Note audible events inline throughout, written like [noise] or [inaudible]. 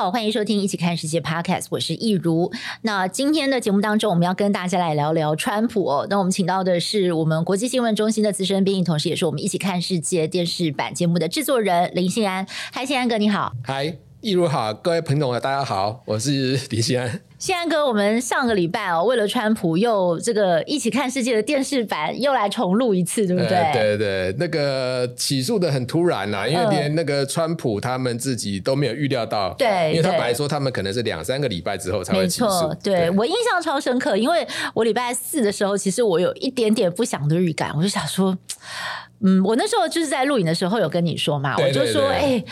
好，欢迎收听《一起看世界》Podcast，我是易如。那今天的节目当中，我们要跟大家来聊聊川普哦。那我们请到的是我们国际新闻中心的资深编译，同时也是我们《一起看世界》电视版节目的制作人林信安。嗨，信安哥，你好。嗨，易如好，各位朋友大家好，我是林信安。信安哥，我们上个礼拜哦，为了川普又这个一起看世界的电视版又来重录一次，对不对？呃、对对，那个起诉的很突然呐、啊，因为连那个川普他们自己都没有预料到，对、呃，因为他本来说他们可能是两三个礼拜之后才会起诉。对，对我印象超深刻，因为我礼拜四的时候，其实我有一点点不祥的预感，我就想说，嗯，我那时候就是在录影的时候有跟你说嘛，对对对，我就说，哎、欸。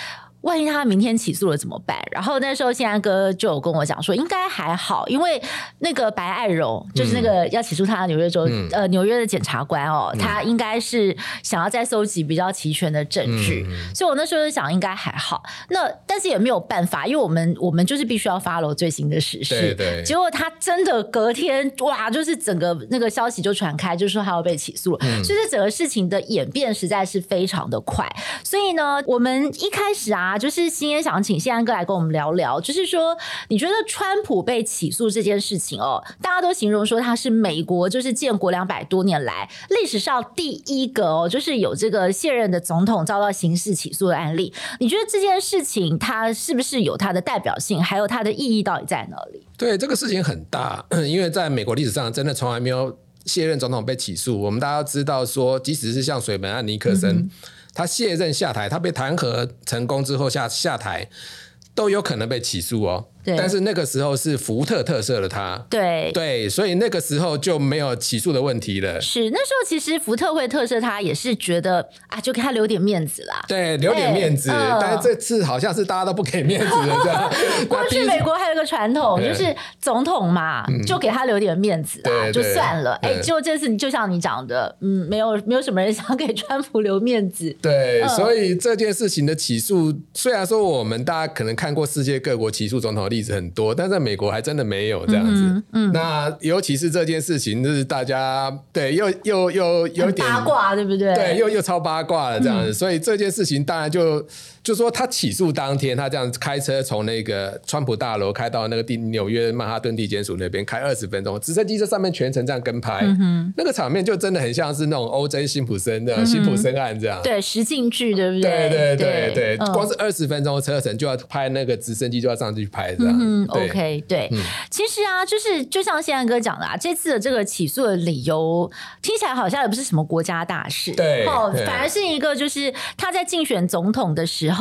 万一他明天起诉了怎么办？然后那时候信安哥就有跟我讲说，应该还好，因为那个白爱柔就是那个要起诉他的纽约州、嗯、呃纽约的检察官哦，嗯、他应该是想要再搜集比较齐全的证据，嗯、所以我那时候就想应该还好。那但是也没有办法，因为我们我们就是必须要 follow 最新的时事。对对。结果他真的隔天哇，就是整个那个消息就传开，就说他要被起诉了。嗯。所以这整个事情的演变实在是非常的快。所以呢，我们一开始啊。啊，就是今天想请谢安哥来跟我们聊聊，就是说，你觉得川普被起诉这件事情哦，大家都形容说他是美国就是建国两百多年来历史上第一个哦，就是有这个卸任的总统遭到刑事起诉的案例。你觉得这件事情它是不是有它的代表性，还有它的意义到底在哪里？对，这个事情很大，[clears throat] 因为在美国历史上真的从来没有卸任总统被起诉。我们大家都知道说，即使是像水门案尼克森。嗯他卸任下台，他被弹劾成功之后下下台，都有可能被起诉哦。但是那个时候是福特特赦了他，对对，所以那个时候就没有起诉的问题了。是那时候其实福特会特赦他，也是觉得啊，就给他留点面子啦。对，留点面子。呃、但是这次好像是大家都不给面子了，这样。[laughs] 过去美国还有个传统，就是总统嘛，就给他留点面子啊，就算了。哎，就这次你就像你讲的，嗯，没有没有什么人想给川普留面子。对，呃、所以这件事情的起诉，虽然说我们大家可能看过世界各国起诉总统的例子很多，但在美国还真的没有这样子。嗯，嗯，那尤其是这件事情，就是大家对又又又有点八卦，对不对？对，又又超八卦了这样子。嗯、所以这件事情当然就就说他起诉当天，他这样开车从那个川普大楼开到那个地纽约曼哈顿地检署那边开二十分钟，直升机在上面全程这样跟拍，嗯、那个场面就真的很像是那种 O.J. 辛普森的辛普森案这样。对，实境剧对不对？对对对对，对光是二十分钟车程就要拍那个直升机就要上去拍这样。嗯 OK，对，嗯、其实啊，就是就像信安哥讲的啊，这次的这个起诉的理由听起来好像也不是什么国家大事，对，哦，反而是一个就是他在竞选总统的时候，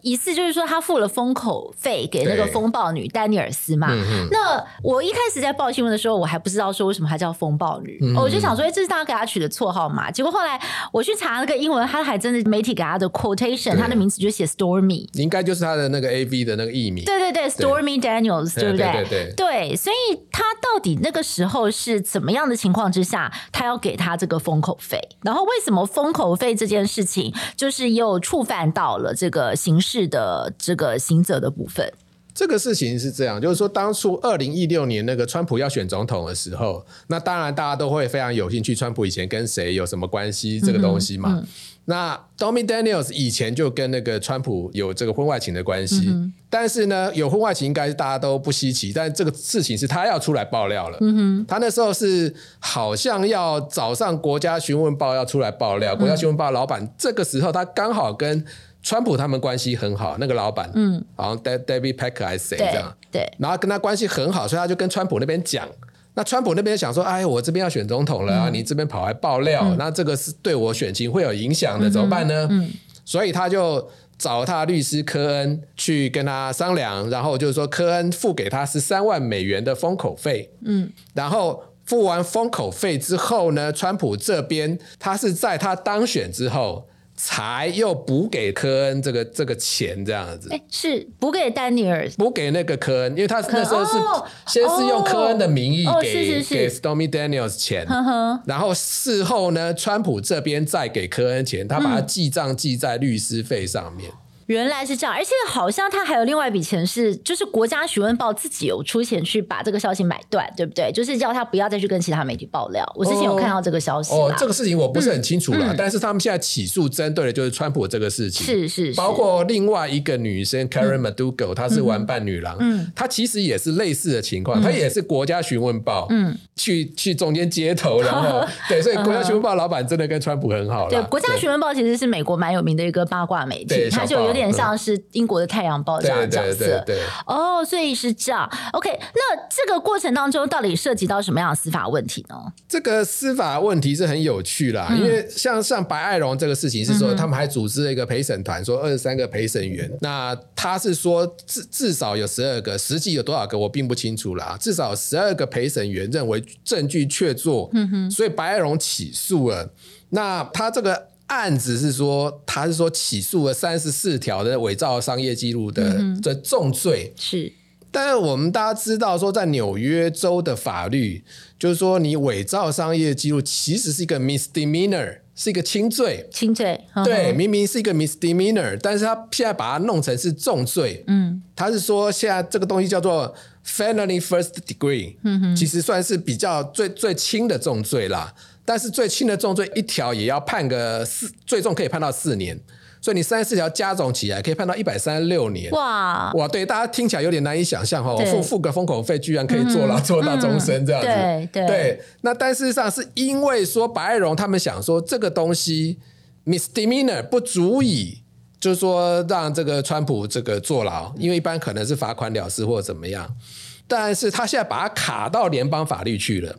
疑似就是说他付了封口费给那个风暴女丹尼尔斯嘛。对那我一开始在报新闻的时候，我还不知道说为什么她叫风暴女，嗯、我就想说，哎，这是他给她取的绰号嘛？结果后来我去查那个英文，他还真的媒体给他的 quotation，他的名字就写 Stormy，应该就是他的那个 AV 的那个艺名。对对对，Stormy Daniels。对不对？对对对，对，所以他到底那个时候是怎么样的情况之下，他要给他这个封口费？然后为什么封口费这件事情，就是又触犯到了这个刑事的这个刑责的部分？这个事情是这样，就是说当初二零一六年那个川普要选总统的时候，那当然大家都会非常有兴趣，川普以前跟谁有什么关系这个东西嘛。嗯嗯那 Stormy Daniels 以前就跟那个川普有这个婚外情的关系，嗯、但是呢，有婚外情应该是大家都不稀奇，但这个事情是他要出来爆料了。嗯、哼他那时候是好像要早上国家询问报要出来爆料，嗯、国家询问报老板这个时候他刚好跟川普他们关系很好，那个老板，嗯，好像 David Pecker 还是谁这样，对，然后跟他关系很好，所以他就跟川普那边讲。那川普那边想说，哎，我这边要选总统了啊，嗯、你这边跑来爆料，嗯、那这个是对我选情会有影响的，怎么办呢？嗯，嗯所以他就找他律师科恩去跟他商量，然后就是说科恩付给他十三万美元的封口费，嗯，然后付完封口费之后呢，川普这边他是在他当选之后。才又补给科恩这个这个钱这样子，哎，是补给丹尼尔，补给那个科恩，因为他那时候是先是用科恩的名义给给 Stormy Daniels 钱，然后事后呢，川普这边再给科恩钱，他把他记账记在律师费上面。原来是这样，而且好像他还有另外一笔钱是，就是国家询问报自己有出钱去把这个消息买断，对不对？就是叫他不要再去跟其他媒体爆料。我之前有看到这个消息。哦，这个事情我不是很清楚了，嗯、但是他们现在起诉针对的就是川普这个事情，是是，是，包括另外一个女生 Karen McDougal，她是玩伴女郎，嗯，她其实也是类似的情况，她、嗯、也是国家询问报，嗯，去去中间接头，然后 [laughs] 对，所以国家询问报老板真的跟川普很好了。对，国家询问报其实是美国蛮有名的一个八卦媒体，它就有点像是英国的太阳报这样的角色。哦，所以是这样。OK，那这个过程当中到底涉及到什么样的司法问题呢？这个司法问题是很有趣啦，嗯、因为像像白爱荣这个事情是说，他们还组织了一个陪审团，说二十三个陪审员。那他是说至至少有十二个，实际有多少个我并不清楚啦。至少十二个陪审员认为证据确凿，嗯哼，所以白爱荣起诉了。那他这个案子是说，他是说起诉了三十四条的伪造商业记录的这重罪是。但是我们大家知道说，在纽约州的法律，就是说你伪造商业记录其实是一个 misdemeanor，是一个轻罪。轻罪，对，明明是一个 misdemeanor，但是他现在把它弄成是重罪。嗯，他是说现在这个东西叫做 felony first degree，嗯哼，其实算是比较最最轻的重罪啦。但是最轻的重罪一条也要判个四，最重可以判到四年。所以你三十四条加总起来，可以判到一百三十六年。哇哇，对，大家听起来有点难以想象哈，付付个封口费，居然可以坐牢坐到终身这样子。嗯、对对，对。那但事实上是因为说白爱荣他们想说这个东西 misdemeanor 不足以，就是说让这个川普这个坐牢，因为一般可能是罚款了事或者怎么样。但是他现在把它卡到联邦法律去了。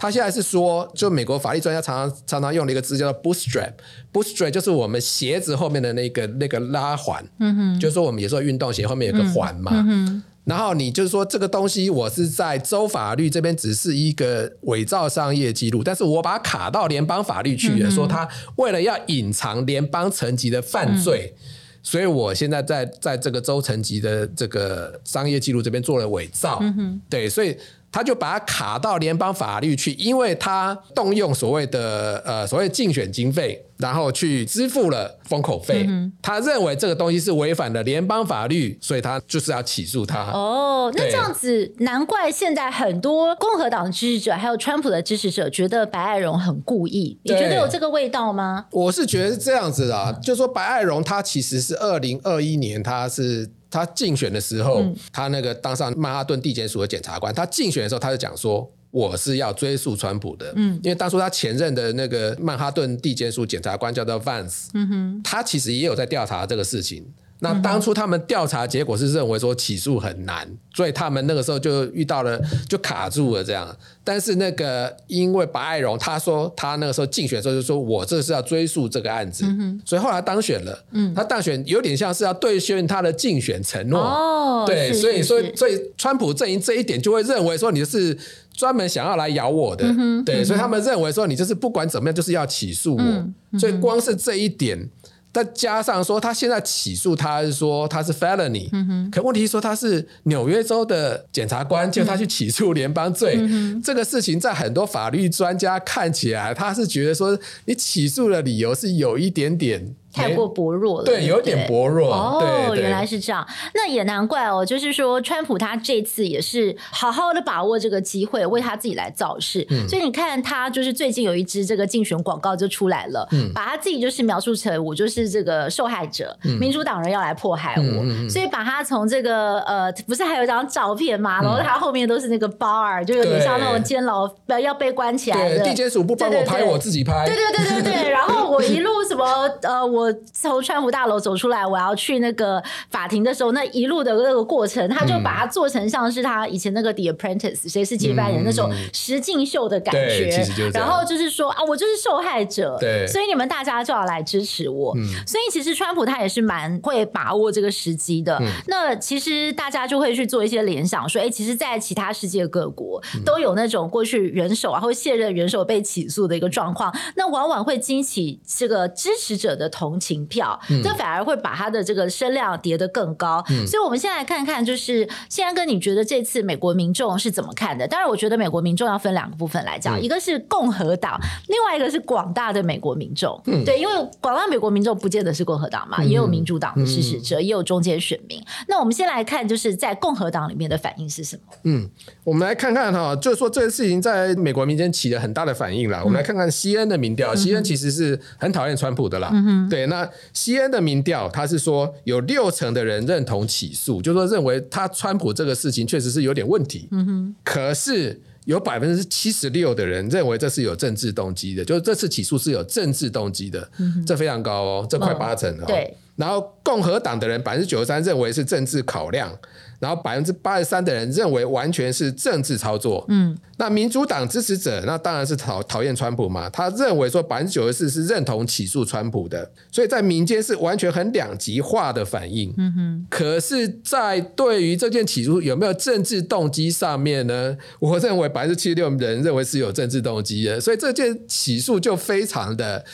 他现在是说，就美国法律专家常常常常用的一个字叫做 bootstrap，bootstrap 就是我们鞋子后面的那个那个拉环，嗯哼，就是说我们有时候运动鞋后面有个环嘛，嗯哼，然后你就是说这个东西我是在州法律这边只是一个伪造商业记录，但是我把它卡到联邦法律去了，说他为了要隐藏联邦层级的犯罪，所以我现在在在这个州层级的这个商业记录这边做了伪造，嗯哼，对，所以。他就把它卡到联邦法律去，因为他动用所谓的呃所谓竞选经费，然后去支付了封口费。嗯、他认为这个东西是违反了联邦法律，所以他就是要起诉他。哦，那这样子，难怪现在很多共和党的支持者还有川普的支持者觉得白爱荣很故意。你觉得有这个味道吗？我是觉得是这样子的、啊，就说白爱荣他其实是二零二一年他是。他竞选的时候，嗯、他那个当上曼哈顿地检署的检察官。他竞选的时候，他就讲说：“我是要追溯川普的。”嗯，因为当初他前任的那个曼哈顿地检署检察官叫做 Vance，嗯哼，他其实也有在调查这个事情。那当初他们调查结果是认为说起诉很难，所以他们那个时候就遇到了就卡住了这样。但是那个因为白爱荣他说他那个时候竞选的时候就说我这是要追诉这个案子，所以后来当选了。他当选有点像是要兑现他的竞选承诺。哦，对，所以所以所以川普阵营这一点就会认为说你是专门想要来咬我的，对，所以他们认为说你就是不管怎么样就是要起诉我，所以光是这一点。再加上说，他现在起诉他是说他是 felony，嗯，可问题是说他是纽约州的检察官，叫他去起诉联邦罪，这个事情在很多法律专家看起来，他是觉得说你起诉的理由是有一点点。太过薄弱了，对，有点薄弱。哦，原来是这样，那也难怪哦。就是说，川普他这次也是好好的把握这个机会，为他自己来造势。嗯，所以你看，他就是最近有一支这个竞选广告就出来了，嗯，把他自己就是描述成我就是这个受害者，嗯，民主党人要来迫害我，嗯，所以把他从这个呃，不是还有一张照片吗？然后他后面都是那个 bar，就有点像那种监牢要被关起来的。地检署不帮我拍，我自己拍。对对对对对，然后我一路什么呃我。我从川普大楼走出来，我要去那个法庭的时候，那一路的那个过程，他就把它做成像是他以前那个《The Apprentice》谁是接班人那种实境秀的感觉。然后就是说啊，我就是受害者，对，所以你们大家就要来支持我。所以其实川普他也是蛮会把握这个时机的。那其实大家就会去做一些联想，说，哎，其实，在其他世界各国都有那种过去元首啊或卸任元首被起诉的一个状况，那往往会激起这个支持者的同。同情票，嗯、这反而会把他的这个声量叠得更高。嗯、所以，我们现在来看看，就是宪安哥，你觉得这次美国民众是怎么看的？当然，我觉得美国民众要分两个部分来讲，嗯、一个是共和党，另外一个是广大的美国民众。嗯、对，因为广大美国民众不见得是共和党嘛，嗯、也有民主党的支持者，嗯、也有中间选民。那我们先来看，就是在共和党里面的反应是什么？嗯，我们来看看哈，就是说这个事情在美国民间起了很大的反应了。嗯、我们来看看西恩的民调，西恩其实是很讨厌川普的啦。嗯、哼对，那西安的民调，他是说有六成的人认同起诉，就是说认为他川普这个事情确实是有点问题。嗯哼，可是有百分之七十六的人认为这是有政治动机的，就是这次起诉是有政治动机的，嗯、这非常高哦，这快八成哦。对。然后共和党的人百分之九十三认为是政治考量，然后百分之八十三的人认为完全是政治操作。嗯，那民主党支持者那当然是讨讨厌川普嘛，他认为说百分之九十四是认同起诉川普的，所以在民间是完全很两极化的反应。嗯哼，可是，在对于这件起诉有没有政治动机上面呢？我认为百分之七十六人认为是有政治动机的，所以这件起诉就非常的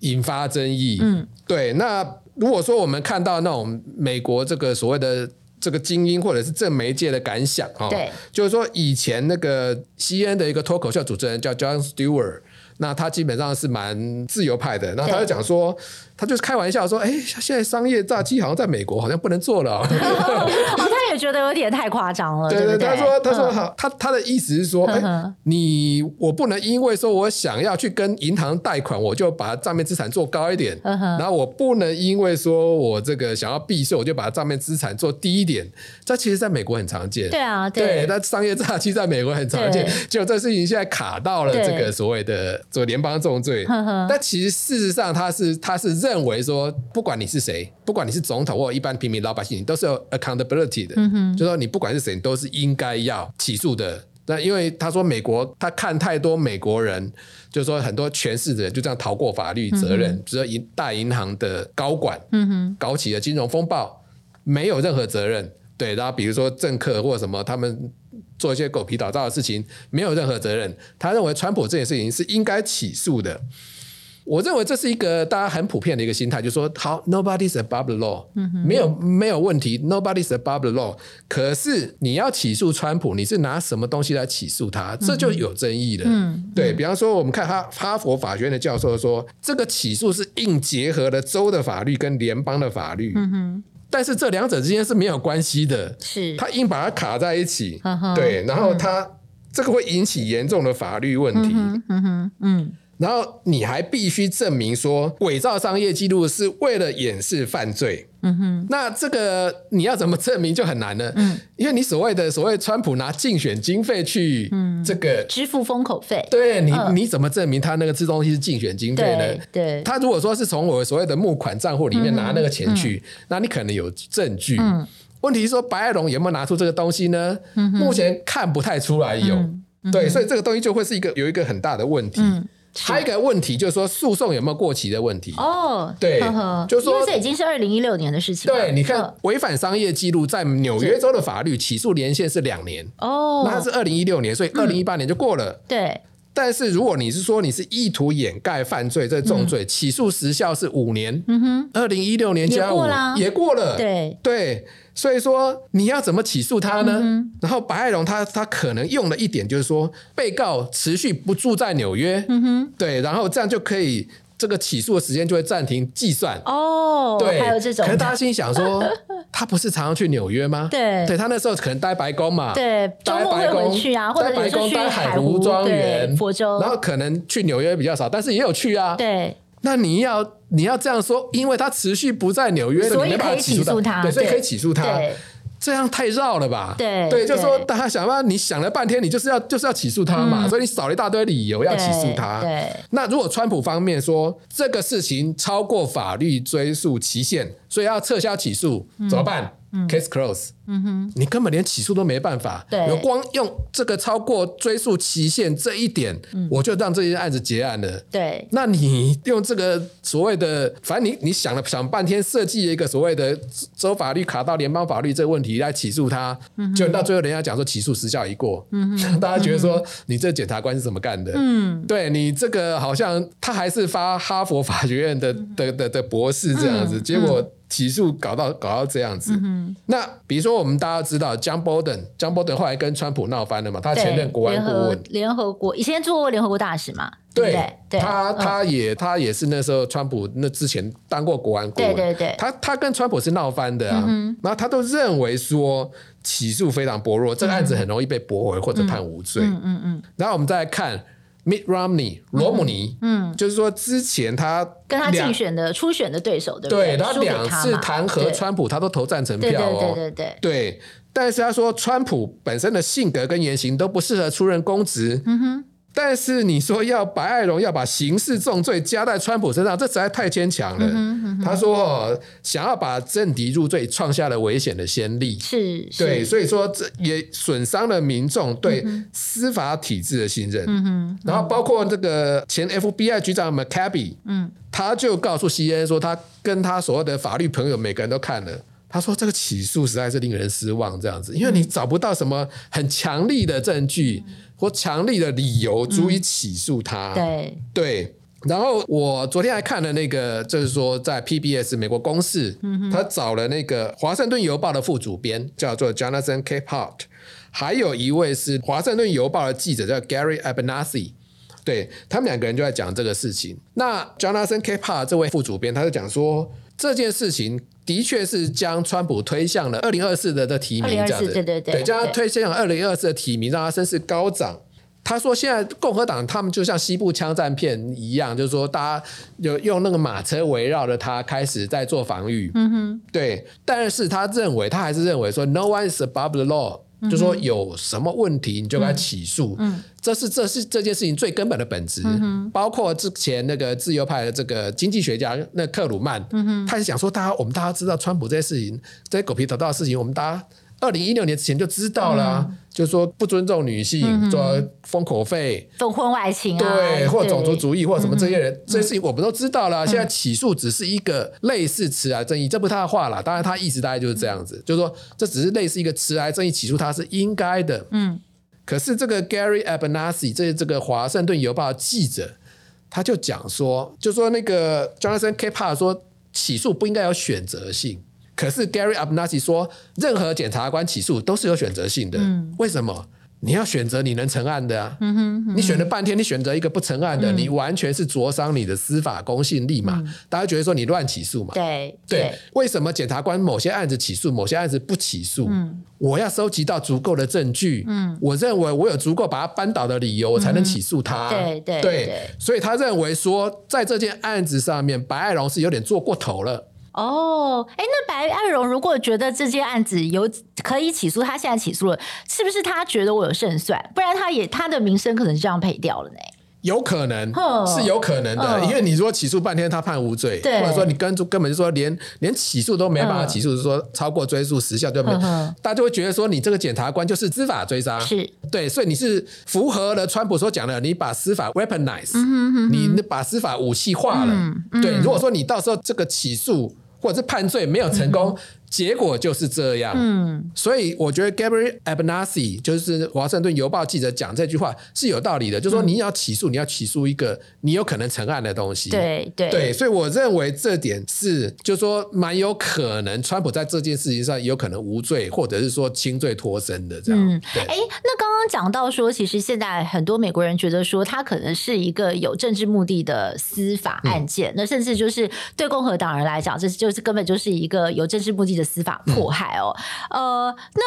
引发争议。嗯，对，那。如果说我们看到那种美国这个所谓的这个精英或者是正媒界的感想啊，对，就是说以前那个 CNN 的一个脱口秀主持人叫 John Stewart，那他基本上是蛮自由派的，那他就讲说。他就是开玩笑说：“哎，现在商业诈欺好像在美国好像不能做了。[laughs] ”哦，他也觉得有点太夸张了。对对，他说：“他说好，他他的意思是说，哎，你我不能因为说我想要去跟银行贷款，我就把账面资产做高一点，然后我不能因为说我这个想要避税，我就把账面资产做低一点。这其实在美国很常见。对啊，对，那商业诈欺在美国很常见。结果这事情现在卡到了这个所谓的做联邦重罪，但其实事实上他是他是。”认为说，不管你是谁，不管你是总统或一般平民老百姓，你都是有 accountability 的。嗯哼，就说你不管是谁，你都是应该要起诉的。那因为他说美国，他看太多美国人，就是说很多权势的人就这样逃过法律责任，比如说银大银行的高管，嗯哼，搞起了金融风暴，没有任何责任。对，然后比如说政客或者什么，他们做一些狗皮倒灶的事情，没有任何责任。他认为川普这件事情是应该起诉的。我认为这是一个大家很普遍的一个心态，就是说，好，nobody's above the law，嗯，没有没有问题，nobody's above the law。可是你要起诉川普，你是拿什么东西来起诉他？这就有争议了。嗯，对，比方说，我们看哈哈佛法学院的教授说，这个起诉是硬结合了州的法律跟联邦的法律，嗯哼，但是这两者之间是没有关系的，是。他硬把它卡在一起，对，然后他这个会引起严重的法律问题，嗯哼，嗯。然后你还必须证明说伪造商业记录是为了掩饰犯罪。嗯哼，那这个你要怎么证明就很难了。嗯，因为你所谓的所谓川普拿竞选经费去这个、嗯、支付封口费，对你、嗯、你怎么证明他那个这东西是竞选经费呢？对，对他如果说是从我所谓的募款账户里面拿那个钱去，嗯嗯、那你可能有证据。嗯，问题是说白爱龙有没有拿出这个东西呢？嗯、哼目前看不太出来有。嗯嗯、对，所以这个东西就会是一个有一个很大的问题。嗯还有一个问题就是说，诉讼有没有过期的问题？哦，对，呵呵就是说，因为这已经是二零一六年的事情。对，你看，违反商业记录在纽约州的法律起诉年限是两年。哦，那它是二零一六年，所以二零一八年就过了。对，但是如果你是说你是意图掩盖犯罪这重罪，起诉时效是五年。嗯哼，二零一六年加五也过了。对对。所以说你要怎么起诉他呢？嗯、然后白爱龙他他可能用了一点，就是说被告持续不住在纽约，嗯、哼对，然后这样就可以这个起诉的时间就会暂停计算。哦，对，还有这种。可是大家心想说，[laughs] 他不是常常去纽约吗？对，对他那时候可能待白宫嘛，对，待白宫去啊，或者白宫待海湖庄园、佛州，然后可能去纽约比较少，但是也有去啊。对。那你要你要这样说，因为他持续不在纽约，所以可以起诉他，对，所以可以起诉他。这样太绕了吧？对对，就是说大家想办法，你想了半天，你就是要就是要起诉他嘛，所以你少了一大堆理由要起诉他。对，那如果川普方面说这个事情超过法律追诉期限，所以要撤销起诉，怎么办？，case close。嗯哼，你根本连起诉都没办法。对，有光用这个超过追诉期限这一点，我就让这些案子结案了。对，那你用这个所谓的，反正你你想了想半天，设计一个所谓的州法律卡到联邦法律这个问题来起诉他，就到最后人家讲说起诉时效已过，嗯，[laughs] 大家觉得说你这检察官是怎么干的？嗯，对你这个好像他还是发哈佛法学院的的的的博士这样子，结果。起诉搞到搞到这样子，嗯、那比如说我们大家知道，John Bolton，John Bolton 后来跟川普闹翻了嘛，他前任国安顾问，联合国以前做过联合国大使嘛，对，他他也、嗯、他也是那时候川普那之前当过国安顾问，对对对，他他跟川普是闹翻的啊，嗯、然后他都认为说起诉非常薄弱，这个案子很容易被驳回或者判无罪，嗯嗯，嗯，嗯，然后我们再来看。Mitt Romney，罗姆尼，嗯，就是说之前他跟他竞选的初选的对手，对不对？对，他两次弹劾川普，他都投赞成票哦，对对对对对。但是他说，川普本身的性格跟言行都不适合出任公职。嗯哼。但是你说要白爱荣要把刑事重罪加在川普身上，这实在太牵强了。他说想要把政敌入罪，创下了危险的先例。是，对，所以说这也损伤了民众对司法体制的信任。然后包括这个前 FBI 局长 McCabe，嗯，他就告诉 CNN 说，他跟他所有的法律朋友每个人都看了，他说这个起诉实在是令人失望，这样子，因为你找不到什么很强力的证据。或强力的理由足以起诉他。嗯、对对，然后我昨天还看了那个，就是说在 PBS 美国公视，嗯、他找了那个《华盛顿邮报》的副主编叫做 Jonathan Capehart，还有一位是《华盛顿邮报》的记者叫 Gary Abernathy，对，他们两个人就在讲这个事情。那 Jonathan Capehart 这位副主编，他就讲说这件事情。的确是将川普推向了二零二四的的提名，这样子，对对对，对，将他推向二零二四的提名，让他声势高涨。他说，现在共和党他们就像西部枪战片一样，就是说大家有用那个马车围绕着他开始在做防御。嗯哼，对。但是他认为，他还是认为说，no one is above the law。就说有什么问题，你就该起诉，这是这是这件事情最根本的本质。嗯、包括之前那个自由派的这个经济学家那克鲁曼，嗯，他是想说，大家我们大家知道川普这些事情，这些狗皮倒灶的事情，我们大家。二零一六年之前就知道了、啊嗯，就是说不尊重女性，做、嗯、封口费、封婚外情、啊，对，或种族主义，或什么这些人，嗯、这些事情我们都知道了。现在起诉只是一个类似迟来正义，这不是他的话了。当然，他意思大概就是这样子，嗯、就是说这只是类似一个迟来正义起诉他是应该的。嗯，可是这个 Gary Abernathy 这这个华盛顿邮报的记者，他就讲说，就说那个 Jonathan Capehart 说起诉不应该有选择性。可是 Gary Abernathy 说，任何检察官起诉都是有选择性的。嗯，为什么？你要选择你能成案的啊。嗯哼，嗯，你选了半天，你选择一个不成案的，嗯，你完全是灼伤你的司法公信力嘛。嗯，大家觉得说你乱起诉嘛？对对，对。为什么检察官某些案子起诉，某些案子不起诉？嗯，我要收集到足够的证据。嗯，我认为我有足够把他扳倒的理由，我才能起诉他。对对对。所以他认为说，在这件案子上面，白爱龙是有点做过头了。哦，哎，那白爱荣如果觉得这件案子有可以起诉，他现在起诉了，是不是他觉得我有胜算？不然他也他的名声可能这样赔掉了呢？有可能是有可能的，哦，因为你如果起诉半天他判无罪，或者说你根根本就说连连起诉都没办法起诉，是说超过追诉时效对不对？大家就会觉得说你这个检察官就是知法追杀，是对，所以你是符合了川普所讲的，你把司法 weaponize，嗯，你把司法武器化了，嗯。对，如果说你到时候这个起诉。如果是判罪没有成功，结果就是这样。嗯，所以我觉得 Gabriel Abernathy 就是华盛顿邮报记者讲这句话是有道理的，嗯，就是说你要起诉，你要起诉一个你有可能成案的东西。对对对，所以我认为这点是，就是说蛮有可能，川普在这件事情上有可能无罪，或者是说轻罪脱身的这样。嗯，对。哎，那刚刚讲到说，其实现在很多美国人觉得说，他可能是一个有政治目的的司法案件，嗯，那甚至就是对共和党人来讲，这是就。是根本就是一个有政治目的的司法迫害哦，呃，那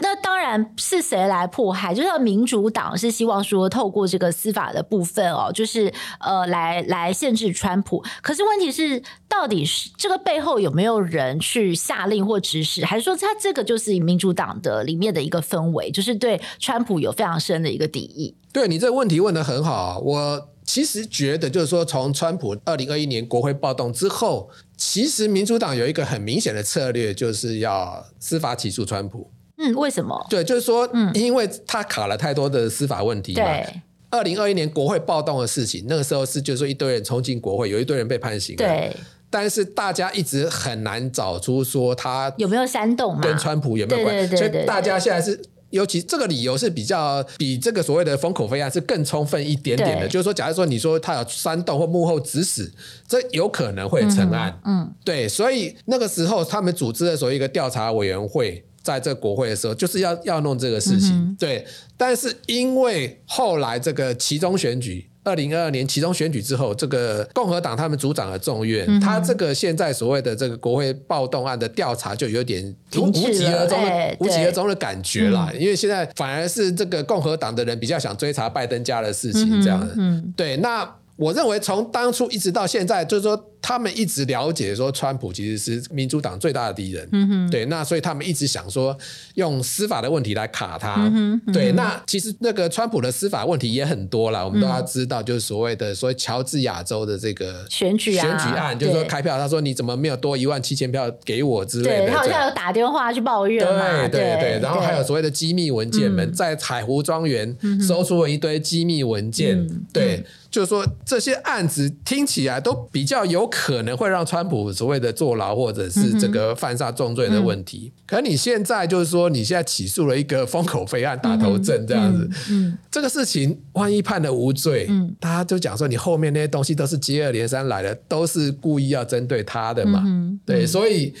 那当然是谁来迫害？就是民主党是希望说透过这个司法的部分哦，就是呃，来来限制川普。可是问题是，到底是这个背后有没有人去下令或指使，还是说他这个就是民主党的里面的一个氛围，就是对川普有非常深的一个敌意？对，你这个问题问得很好，我。其实觉得就是说，从川普二零二一年国会暴动之后，其实民主党有一个很明显的策略，就是要司法起诉川普。嗯，为什么？对，就是说，嗯因为他卡了太多的司法问题嘛。对。二零二一年国会暴动的事情，那个时候是就是说一堆人冲进国会，有一堆人被判刑。对。但是大家一直很难找出说他有没有煽动嘛？跟川普有没有关系？所以大家现在是。尤其这个理由是比较比这个所谓的封口费案是更充分一点点的，就是说，假如说你说他有煽动或幕后指使，这有可能会成案。嗯，嗯，对，所以那个时候他们组织的所谓一个调查委员会，在这国会的时候，就是要要弄这个事情。嗯、对，但是因为后来这个其中选举。二零二二年其中选举之后，这个共和党他们组长的众院，嗯、他这个现在所谓的这个国会暴动案的调查就有点无无疾而终的无疾而终的感觉了，因为现在反而是这个共和党的人比较想追查拜登家的事情，这样的。嗯，对，那。我认为从当初一直到现在，就是说他们一直了解说川普其实是民主党最大的敌人，嗯哼，对，那所以他们一直想说用司法的问题来卡他，嗯哼，嗯、对，那其实那个川普的司法问题也很多了，我们都要知道，就是所谓的所谓乔治亚州的这个选举选举案，就是说开票，他说你怎么没有多一万七千票给我之类的，对，他好像有打电话去抱怨嘛，对对对，然后还有所谓的机密文件们在彩湖庄园搜出了一堆机密文件，对。就是说，这些案子听起来都比较有可能会让川普所谓的坐牢，或者是这个犯下重罪的问题。嗯、可你现在就是说，你现在起诉了一个封口费案、打头阵这样子，嗯这个事情万一判了无罪，嗯、大家就讲说你后面那些东西都是接二连三来的，都是故意要针对他的嘛？对，所以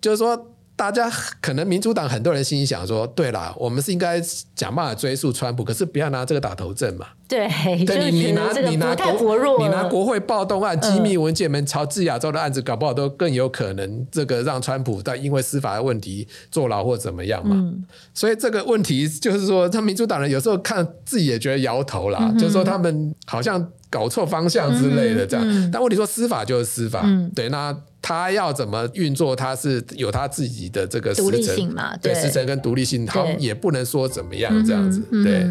就是说。大家可能民主党很多人心里想说，对啦，我们是应该想办法追溯川普，可是不要拿这个打头阵嘛。对，对你 [laughs] 你拿你拿国你拿国会暴动案、机密文件们、乔治亚州的案子，搞不好都更有可能这个让川普在因为司法的问题坐牢或怎么样嘛。嗯、所以这个问题就是说，他民主党人有时候看自己也觉得摇头啦，嗯、就是说他们好像搞错方向之类的这样。但问题说司法就是司法，嗯、对那。他要怎么运作？他是有他自己的这个独立性嘛？对，时程跟独立性，他也不能说怎么样这样子。对。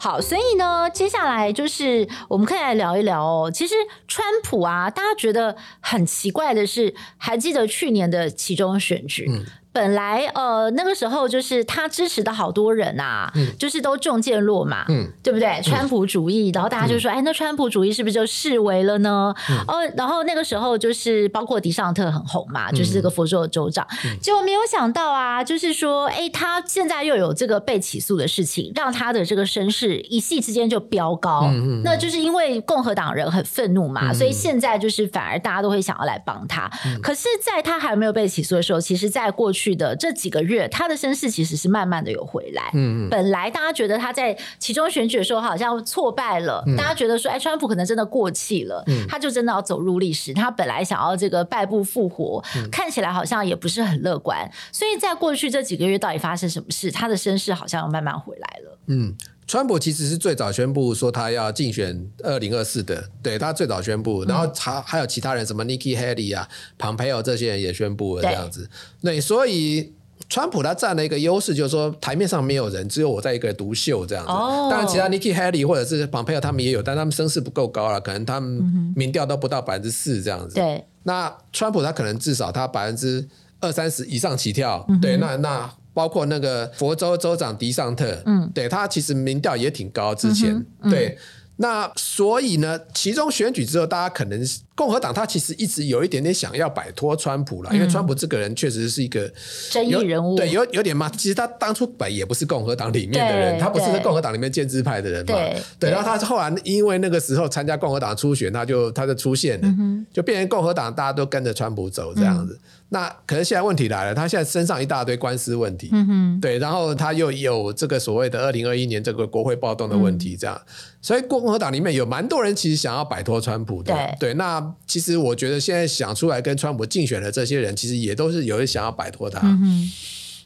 好，所以呢，接下来就是我们可以来聊一聊哦。其实川普啊，大家觉得很奇怪的是，还记得去年的其中选举？嗯本来呃那个时候就是他支持的好多人啊，嗯、就是都中箭落马，嗯、对不对？川普主义，嗯、然后大家就说，哎，那川普主义是不是就视为了呢？嗯、哦，然后那个时候就是包括迪尚特很红嘛，就是这个佛州的州长，嗯、结果没有想到啊，就是说，哎，他现在又有这个被起诉的事情，让他的这个身世一夕之间就飙高，那就是因为共和党人很愤怒嘛，嗯、所以现在就是反而大家都会想要来帮他。嗯、可是，在他还没有被起诉的时候，其实，在过去。去的这几个月，他的声势其实是慢慢的有回来。嗯嗯，本来大家觉得他在其中选举的时候好像挫败了，嗯、大家觉得说，哎，川普可能真的过气了，嗯、他就真的要走入历史。他本来想要这个败部复活，嗯、看起来好像也不是很乐观。所以在过去这几个月，到底发生什么事？他的声势好像又慢慢回来了。嗯。川普其实是最早宣布说他要竞选二零二四的，对，他最早宣布，然后他还有其他人，什么 Nikki Haley 啊、Pompeo 这些人也宣布了这样子。对，所以川普他占了一个优势，就是说台面上没有人，只有我在一个人独秀这样子。哦。当然，其他 Nikki Haley 或者是 Pompeo 他们也有，但他们声势不够高了，可能他们民调都不到百分之四这样子。对。那川普他可能至少他百分之二三十以上起跳。嗯、对，那那。包括那个佛州州长迪尚特，嗯，对他其实民调也挺高，之前、嗯嗯、对，那所以呢，其中选举之后，大家可能共和党他其实一直有一点点想要摆脱川普了，嗯、因为川普这个人确实是一个争议人物，对，有有点嘛，其实他当初本也不是共和党里面的人，他不是共和党里面建制派的人嘛，对，对，然后他后来因为那个时候参加共和党初选，他就他就出现了，嗯、就变成共和党大家都跟着川普走这样子。嗯那可是现在问题来了，他现在身上一大堆官司问题，嗯哼，对，然后他又有这个所谓的二零二一年这个国会暴动的问题，这样，嗯、所以共和党里面有蛮多人其实想要摆脱川普的，对，对，那其实我觉得现在想出来跟川普竞选的这些人，其实也都是有人想要摆脱他，嗯，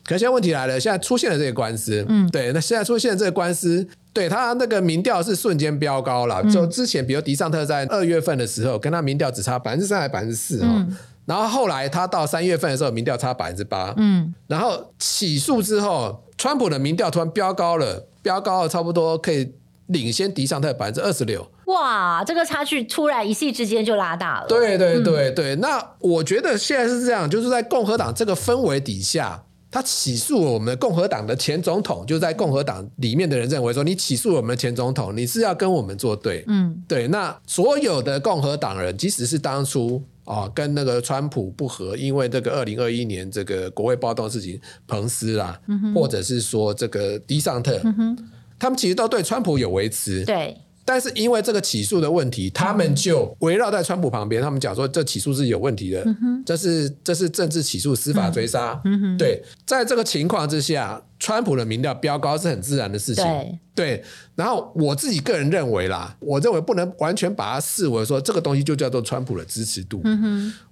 可是现在问题来了，现在出现了这个官司，嗯，对，那现在出现这个官司，对他那个民调是瞬间飙高了，嗯、就之前比如迪尚特在二月份的时候，跟他民调只差百分之三还百分之四然后后来他到三月份的时候，民调差百分之八，嗯，然后起诉之后，川普的民调突然飙高了，飙高了差不多可以领先迪尚特百分之二十六。哇，这个差距突然一夕之间就拉大了。对对对对，嗯、那我觉得现在是这样，就是在共和党这个氛围底下。他起诉我们共和党的前总统，就在共和党里面的人认为说，你起诉我们的前总统，你是要跟我们作对。嗯，对。那所有的共和党人，即使是当初啊、哦、跟那个川普不和，因为这个二零二一年这个国会暴动事情，彭斯啦，嗯、或者是说这个迪尚特，嗯、他们其实都对川普有维持。对。但是因为这个起诉的问题，他们就围绕在川普旁边，他们讲说这起诉是有问题的，嗯、这是这是政治起诉、司法追杀。嗯、对，在这个情况之下，川普的民调飙高是很自然的事情。对，对，然后我自己个人认为啦，我认为不能完全把它视为说这个东西就叫做川普的支持度。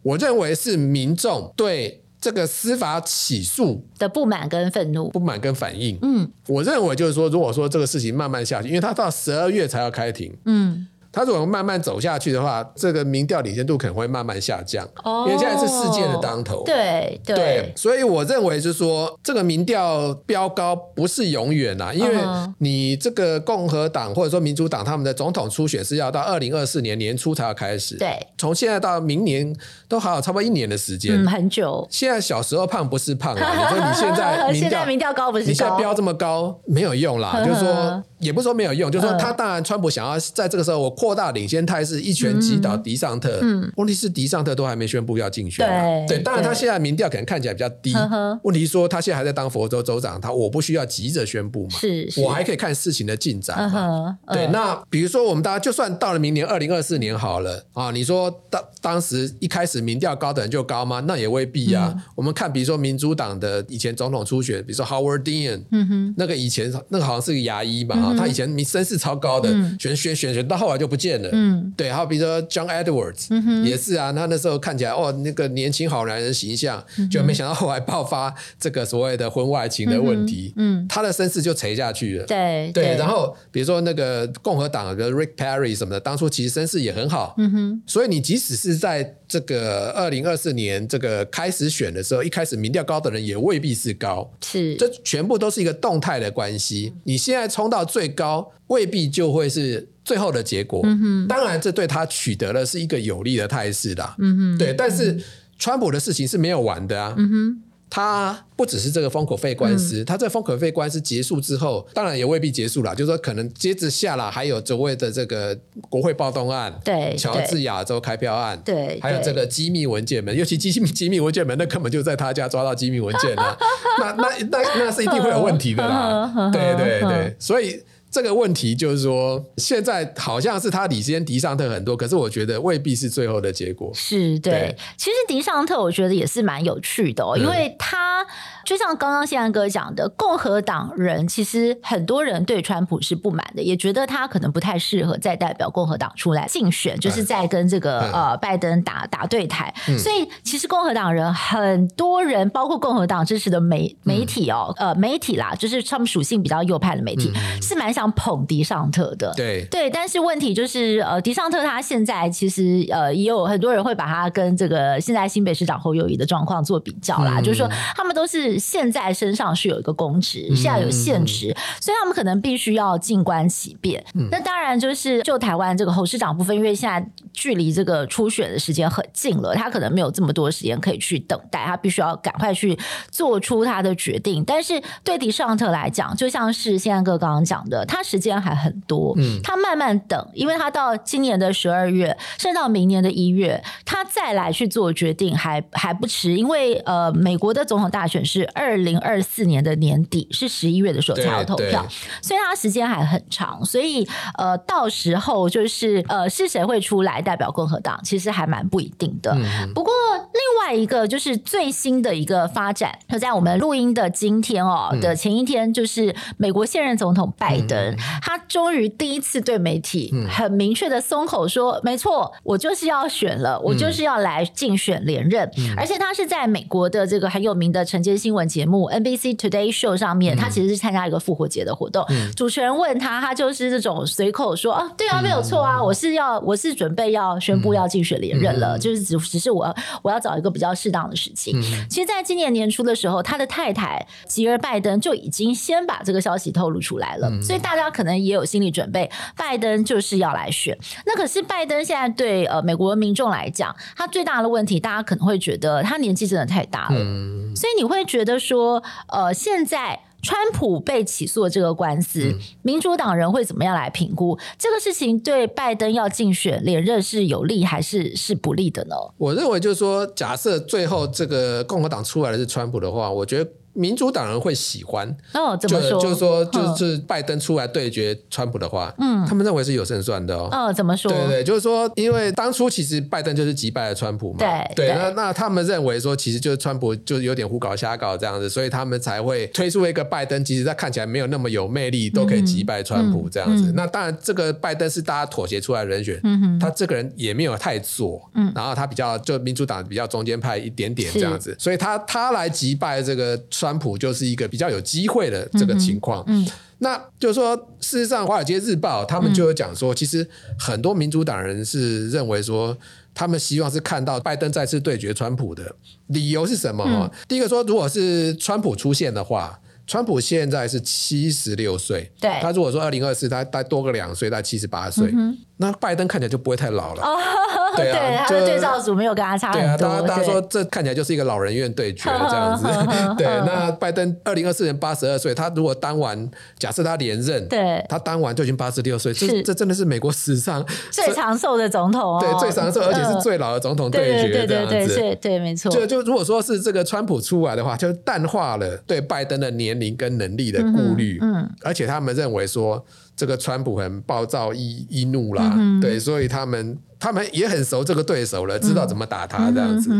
我认为是民众对。这个司法起诉的不满跟愤怒，不满跟反应，嗯，我认为就是说，如果说这个事情慢慢下去，因为他到十二月才要开庭，嗯。他如果慢慢走下去的话，这个民调领先度可能会慢慢下降，哦、因为现在是事件的当头。对对，对，所以我认为就是说，这个民调飙高不是永远呐，因为你这个共和党或者说民主党他们的总统初选是要到二零二四年年初才要开始，对，从现在到明年都还有差不多一年的时间，嗯，很久。现在小时候胖不是胖啊，你说你现在 [laughs] 民调现在民调高不是高，你现在飙这么高没有用啦，[laughs] 就是说。也不是说没有用，就是说他当然，川普想要在这个时候我扩大领先态势，一拳击倒迪尚特。嗯，问题是迪尚特都还没宣布要竞选。对，对，当然他现在民调可能看起来比较低。问题是说他现在还在当佛州州长，他我不需要急着宣布嘛，是，我还可以看事情的进展嘛。对，那比如说我们大家就算到了明年二零二四年好了啊，你说当当时一开始民调高的人就高吗？那也未必啊。我们看比如说民主党的以前总统初选，比如说 Howard Dean，嗯哼，那个以前那个好像是个牙医嘛。他以前名声势超高的，选选选选到后来就不见了。嗯，对，还有比如说 John Edwards，也是啊，他那时候看起来哦，那个年轻好男人形象，就没想到后来爆发这个所谓的婚外情的问题。嗯，他的身世就垂下去了。对对，然后比如说那个共和党的 Rick Perry 什么的，当初其实身世也很好。嗯哼，所以你即使是在这个二零二四年这个开始选的时候，一开始民调高的人也未必是高。是，这全部都是一个动态的关系。你现在冲到最高。未必就会是最后的结果。嗯哼，当然，这对他取得了是一个有利的态势啦。嗯哼，对。但是，川普的事情是没有完的啊。嗯哼，他不只是这个封口费官司，嗯、他这封口费官司结束之后，当然也未必结束了。就是说，可能接着下来还有所谓的这个国会暴动案，对，乔治亚州开票案，对，还有这个机密文件门，尤其机密机密文件门，那根本就在他家抓到机密文件了。[laughs] 那那那那是一定会有问题的啦。对 [laughs] 对对，[laughs] 所以。这个问题就是说，现在好像是他领先迪尚特很多，可是我觉得未必是最后的结果。是对，对其实迪尚特我觉得也是蛮有趣的哦，因为他。就像刚刚宪安哥讲的，共和党人其实很多人对川普是不满的，也觉得他可能不太适合再代表共和党出来竞选，就是在跟这个呃拜登打打对台。所以其实共和党人很多人，包括共和党支持的媒媒体哦，呃媒体啦，就是他们属性比较右派的媒体，是蛮想捧迪尚特的。对对，但是问题就是呃，迪尚特他现在其实呃也有很多人会把他跟这个现在新北市长侯友谊的状况做比较啦，就是说他们都是。现在身上是有一个公职，现在有限职，所以他们可能必须要静观其变。嗯、那当然就是就台湾这个侯市长部分，因为现在距离这个初选的时间很近了，他可能没有这么多时间可以去等待，他必须要赶快去做出他的决定。但是对迪尚特来讲，就像是现在哥刚刚讲的，他时间还很多，嗯，他慢慢等，因为他到今年的十二月，甚至到明年的一月，他再来去做决定还还不迟，因为呃，美国的总统大选是。二零二四年的年底是十一月的时候才要投票，所以他时间还很长，所以呃，到时候就是呃，是谁会出来代表共和党，其实还蛮不一定的。嗯、不过另外一个就是最新的一个发展，就在我们录音的今天哦的前一天，就是美国现任总统拜登，嗯、他终于第一次对媒体很明确的松口说：“嗯、没错，我就是要选了，我就是要来竞选连任。嗯”而且他是在美国的这个很有名的晨间新闻节目 NBC Today Show 上面，他其实是参加一个复活节的活动。嗯、主持人问他，他就是这种随口说：“啊，对啊，没有错啊，我是要，我是准备要宣布要竞选连任了，嗯、就是只只是我我要找一个比较适当的事情。嗯”其实，在今年年初的时候，他的太太吉尔拜登就已经先把这个消息透露出来了，嗯、所以大家可能也有心理准备，拜登就是要来选。那可是拜登现在对呃美国民众来讲，他最大的问题，大家可能会觉得他年纪真的太大了，嗯、所以你会觉得说，呃，现在。川普被起诉的这个官司，嗯、民主党人会怎么样来评估这个事情？对拜登要竞选连任是有利还是是不利的呢？我认为就是说，假设最后这个共和党出来的是川普的话，我觉得。民主党人会喜欢哦，怎么说？就是说，就是拜登出来对决川普的话，嗯，他们认为是有胜算的哦。哦，怎么说？对对，就是说，因为当初其实拜登就是击败了川普嘛，对对。那那他们认为说，其实就是川普就是有点胡搞瞎搞这样子，所以他们才会推出一个拜登，其实他看起来没有那么有魅力，都可以击败川普这样子。那当然，这个拜登是大家妥协出来的人选，嗯，他这个人也没有太左，嗯，然后他比较就民主党比较中间派一点点这样子，所以他他来击败这个川普就是一个。比较有机会的这个情况，嗯，嗯，那就是说，事实上，《华尔街日报》他们就有讲说，其实很多民主党人是认为说，他们希望是看到拜登再次对决川普的理由是什么？嗯，第一个说，如果是川普出现的话。川普现在是七十六岁，对，他如果说二零二四，他再多个两岁，他七十八岁，嗯、那拜登看起来就不会太老了。哦，[laughs] 对啊，他的对照组没有跟他差很多。对啊，大家大家说这看起来就是一个老人院对决 [laughs] 这样子。[laughs] 对，那拜登二零二四年八十二岁，他如果当完，假设他连任，对，他当完就已经八十六岁，这是这真的是美国史上最长寿的总统哦。对，最长寿而且是最老的总统对决这样子。对对对对，对没错。就就如果说是这个川普出来的话，就淡化了对拜登的年龄跟能力的顾虑，嗯，嗯，而且他们认为说这个川普很暴躁易易怒啦，嗯、对，所以他们他们也很熟这个对手了，知道怎么打他这样子，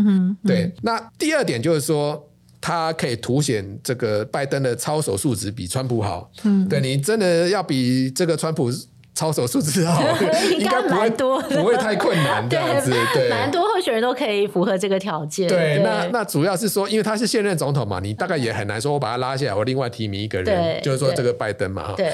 对。那第二点就是说，他可以凸显这个拜登的操守素质比川普好，嗯，对，你真的要比这个川普。操守素质好，[laughs] 应该蛮多，不会太困难 [laughs] 这样子。对，蛮多候选人都可以符合这个条件。对，那那主要是说，因为他是现任总统嘛，你大概也很难说，我把他拉下来，我另外提名一个人，就是说这个拜登嘛。哈。对。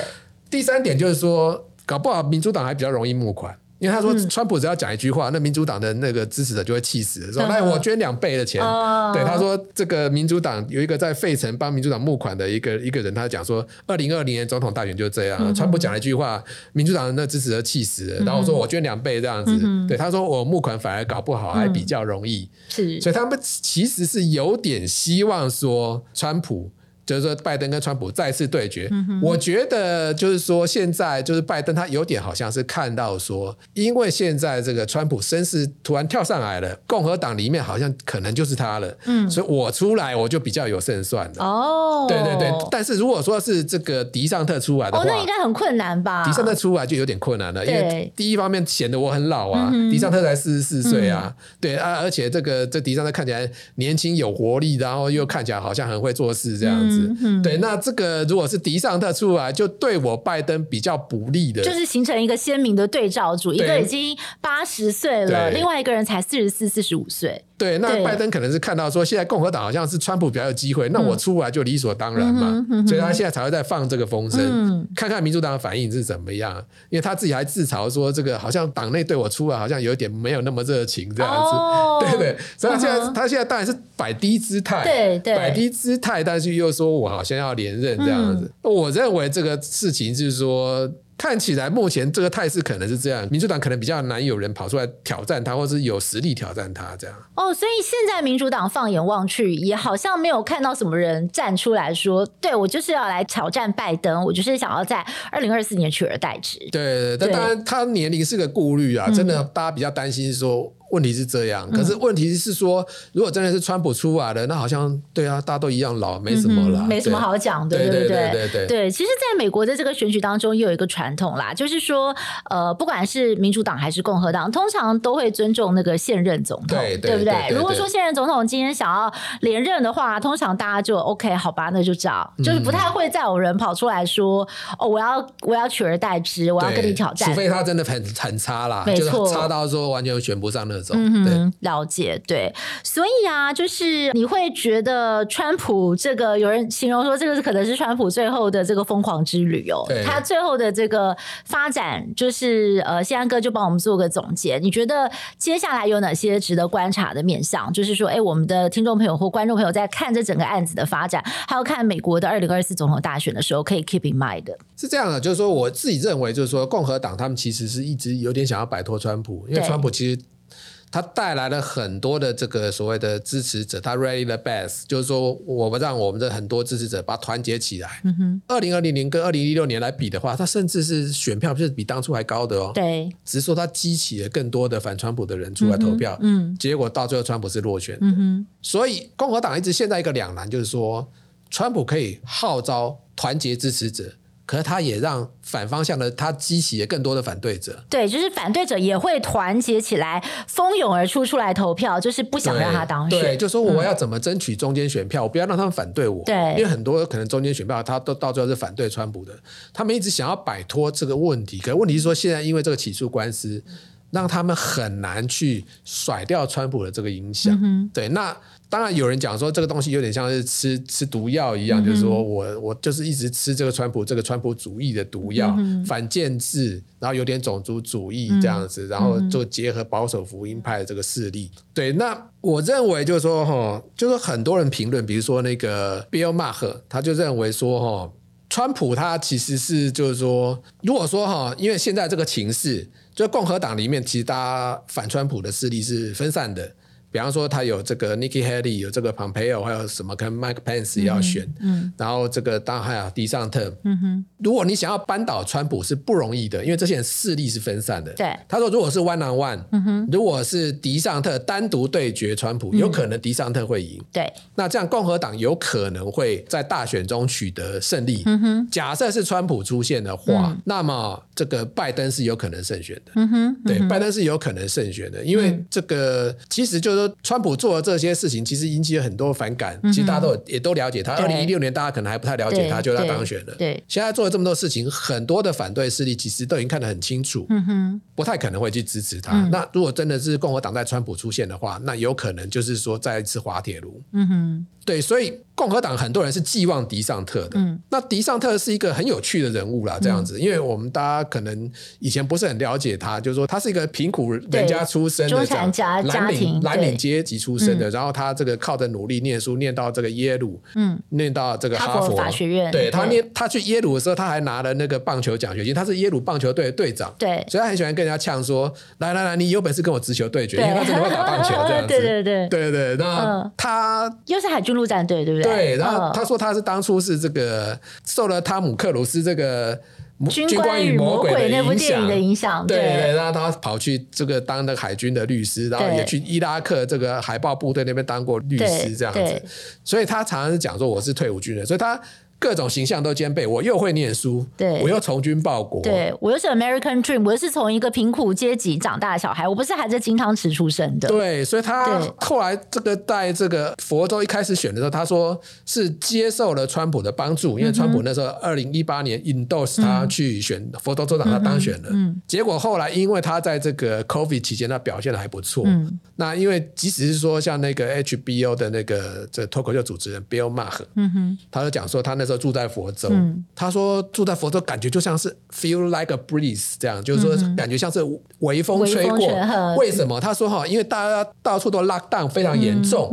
第三点就是说，搞不好民主党还比较容易募款。因为他说，川普只要讲一句话，那民主党的那个支持者就会气死，说：“来，我捐两倍的钱。”对，他说，这个民主党有一个在费城帮民主党募款的一个一个人，他讲说，二零二零年总统大选就这样，川普讲了一句话，民主党的那支持者气死了，然后说我捐两倍这样子。对，他说我募款反而搞不好还比较容易，是，所以他们其实是有点希望说川普。就是说，拜登跟川普再次对决，我觉得就是说，现在就是拜登他有点好像是看到说，因为现在这个川普声势突然跳上来了，共和党里面好像可能就是他了，嗯，所以我出来我就比较有胜算了。哦，对对对，但是如果说是这个迪尚特出来的话，哦，那应该很困难吧？迪尚特出来就有点困难了，因为第一方面显得我很老啊，嗯、迪尚特才四十四岁啊，嗯、对啊，而且这个这迪尚特看起来年轻有活力，然后又看起来好像很会做事这样子。对，那这个如果是迪尚特出来，就对我拜登比较不利的，就是形成一个鲜明的对照组，一个已经八十岁了，另外一个人才四十四、四十五岁。对，那拜登可能是看到说，现在共和党好像是川普比较有机会，嗯、那我出来就理所当然嘛，嗯嗯、所以他现在才会在放这个风声，嗯、看看民主党的反应是怎么样。因为他自己还自嘲说，这个好像党内对我出来好像有点没有那么热情这样子，哦、[laughs] 对不对？所以他现在、嗯、他现在当然是摆低姿态，对对，摆低姿态，但是又说我好像要连任这样子。嗯、我认为这个事情就是说。看起来目前这个态势可能是这样，民主党可能比较难有人跑出来挑战他，或是有实力挑战他这样。哦，所以现在民主党放眼望去，也好像没有看到什么人站出来说，对，我就是要来挑战拜登，我就是想要在二零二四年取而代之。对，但当然他年龄是个顾虑啊，真的大家比较担心说。问题是这样，可是问题是说，如果真的是川普出来的，那好像对啊，大家都一样老，没什么了，没什么好讲的，对不对？对对对对。其实，在美国的这个选举当中，也有一个传统啦，就是说，呃，不管是民主党还是共和党，通常都会尊重那个现任总统，对不对？如果说现任总统今天想要连任的话，通常大家就 OK，好吧，那就这样，就是不太会再有人跑出来说，哦，我要我要取而代之，我要跟你挑战，除非他真的很很差啦，没错，差到说完全选不上那种，嗯，了解，对，所以啊，就是你会觉得川普这个有人形容说，这个是可能是川普最后的这个疯狂之旅哦。对，他最后的这个发展，就是呃，宪安哥就帮我们做个总结。你觉得接下来有哪些值得观察的面向？就是说，哎，我们的听众朋友或观众朋友在看这整个案子的发展，还有看美国的 [laughs] 二零二四总统大选的时候，可以 keep in mind 的。是这样的，就是说，我自己认为，就是说，共和党他们其实是一直有点想要摆脱川普，因为川普其实。他带来了很多的这个所谓的支持者，他 really the best，就是说我们让我们的很多支持者把他团结起来。嗯哼，二零二零年跟二零一六年来比的话，他甚至是选票是比当初还高的哦。对，只是说他激起了更多的反川普的人出来投票。嗯，嗯，结果到最后川普是落选。嗯哼，所以共和党一直现在一个两难，就是说川普可以号召团结支持者。可是他也让反方向的他激起了更多的反对者，对，就是反对者也会团结起来，蜂拥而出出来投票，就是不想让他当选。对，对就说我要怎么争取中间选票，我不要让他们反对我。对，因为很多可能中间选票他都到最后是反对川普的，他们一直想要摆脱这个问题。可是问题是说，现在因为这个起诉官司，让他们很难去甩掉川普的这个影响。嗯、对，那。当然有人讲说这个东西有点像是吃吃毒药一样，嗯、就是说我我就是一直吃这个川普这个川普主义的毒药，嗯、反建制，然后有点种族主义这样子，嗯、然后就结合保守福音派的这个势力。嗯、对，那我认为就是说哈，就是很多人评论，比如说那个 Bill Maher，他就认为说哈，川普他其实是就是说，如果说哈，因为现在这个情势，就共和党里面其实大家反川普的势力是分散的。比方说，他有这个 Nikki Haley，有这个 Pompeo，还有什么跟 Mike Pence 也要选，然后这个当然还有迪尚特，嗯哼。如果你想要扳倒川普是不容易的，因为这些人势力是分散的。对，他说如果是 one on one，嗯哼，如果是迪尚特单独对决川普，有可能迪尚特会赢。对、嗯，那这样共和党有可能会在大选中取得胜利。嗯哼，假设是川普出现的话，嗯、那么这个拜登是有可能胜选的。嗯哼，嗯哼对，拜登是有可能胜选的，因为这个其实就是。川普做的这些事情，其实引起了很多反感。嗯、其实大家都也都了解他。二零一六年大家可能还不太了解他，就他当选了。对，现在做了这么多事情，很多的反对势力其实都已经看得很清楚，嗯、哼不太可能会去支持他。嗯、那如果真的是共和党在川普出现的话，那有可能就是说再一次滑铁卢。嗯哼，对，所以。共和党很多人是寄望迪尚特的，嗯、那迪尚特是一个很有趣的人物啦，这样子，嗯、因为我们大家可能以前不是很了解他，就是说他是一个贫苦人家出身的，中产家家庭，蓝领阶级出身的，嗯、然后他这个靠着努力念书，念到这个耶鲁，嗯，念到这个哈佛，法学院，对他念他去耶鲁的时候，他还拿了那个棒球奖学金，他是耶鲁棒球队的队长，对，所以他很喜欢跟人家呛说，来来来，你有本事跟我直球对决，对因为他真的会打棒球这样子，[laughs] 对对对对对，那他又是海军陆战队，对不对？对，然后他说他是当初是这个受了汤姆克鲁斯这个军官与魔鬼那部电影的影响，对对，然后他跑去这个当那个海军的律师，然后也去伊拉克这个海豹部队那边当过律师这样子，所以他常常是讲说我是退伍军人，所以他。各种形象都兼备，我又会念书，对，我又从军报国，对，我又是 American Dream，我又是从一个贫苦阶级长大的小孩，我不是还在金汤匙出生的，对，所以他后来这个在这个佛州一开始选的时候，他说是接受了川普的帮助，因为川普那时候二零一八年 endorse 他去选佛州州长，他当选了，嗯，结果后来因为他在这个 COVID 期间他表现的还不错，嗯，那因为即使是说像那个 HBO 的那个这脱口秀主持人 Bill Maher，嗯哼，他就讲说他那时候。住在佛州，嗯、他说住在佛州感觉就像是 feel like a breeze 这样，就是说感觉像是微风吹过。嗯、为什么？他说哈，因为大家到处都 lock down 非常严重，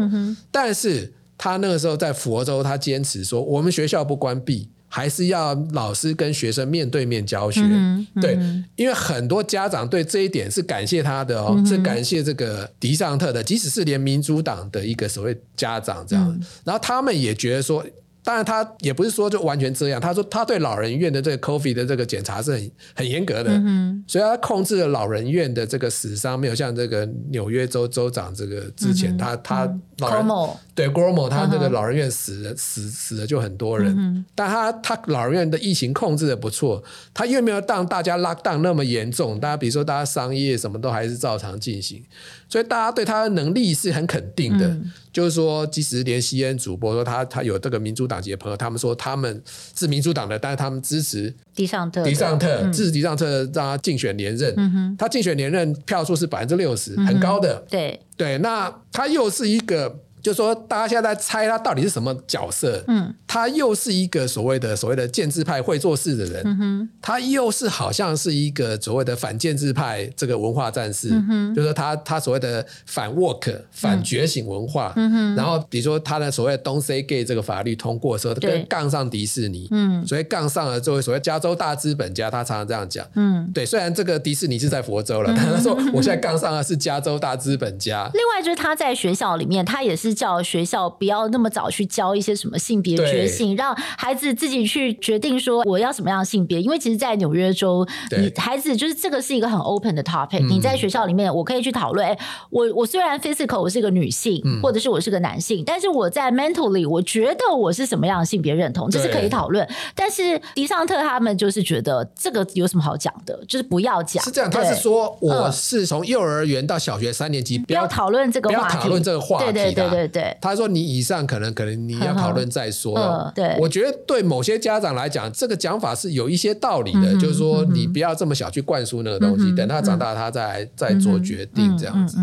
但是他那个时候在佛州，他坚持说我们学校不关闭，还是要老师跟学生面对面教学。嗯嗯、对，因为很多家长对这一点是感谢他的哦，嗯、是感谢这个迪尚特的，即使是连民主党的一个所谓家长这样，嗯、然后他们也觉得说。当然他也不是说就完全这样，他说他对老人院的这个 COVID 的这个检查是很很严格的，嗯、所以他控制了老人院的这个死伤，没有像这个纽约州州长这个之前、嗯、他他老人、嗯、对 Cuomo 他那个老人院死了、嗯、死死了就很多人，嗯、但他他老人院的疫情控制的不错，他又没有让大家 lock down 那么严重，大家比如说大家商业什么都还是照常进行。所以大家对他的能力是很肯定的，嗯、就是说，即使连 CNN 主播说他他有这个民主党籍的朋友，他们说他们是民主党的，但是他们支持迪尚特，迪尚特支持迪尚特让他竞选连任，嗯、他竞选连任票数是百分之六十，很高的。对。对，那他又是一个。就说大家现在在猜他到底是什么角色？嗯，他又是一个所谓的所谓的建制派会做事的人，嗯哼，他又是好像是一个所谓的反建制派这个文化战士，嗯哼，就是他他所谓的反 woke 反觉醒文化，嗯。哼，然后比如说他的所谓 Don't Say Gay 这个法律通过的时候，他跟杠上迪士尼，嗯，所以杠上了作为所谓加州大资本家，他常常这样讲，嗯，对，虽然这个迪士尼是在佛州了，但他说我现在杠上的是加州大资本家。[laughs] 另外就是他在学校里面，他也是。叫学校不要那么早去教一些什么性别觉醒，让孩子自己去决定说我要什么样的性别。因为其实，在纽约州，你孩子就是这个是一个很 open 的 topic。你在学校里面，我可以去讨论。哎，我我虽然 physical 我是一个女性，或者是我是个男性，但是我在 mentally 我觉得我是什么样的性别认同，这是可以讨论。但是迪尚特他们就是觉得这个有什么好讲的，就是不要讲。是这样，他是说我是从幼儿园到小学三年级不要讨论这个话题，不要讨论这个话题。对对对对。对，他说：“你以上可能可能你要讨论再说。嗯”对，我觉得对某些家长来讲，这个讲法是有一些道理的，嗯、就是说你不要这么小去灌输那个东西，嗯、等他长大他再、嗯、再做决定这样子。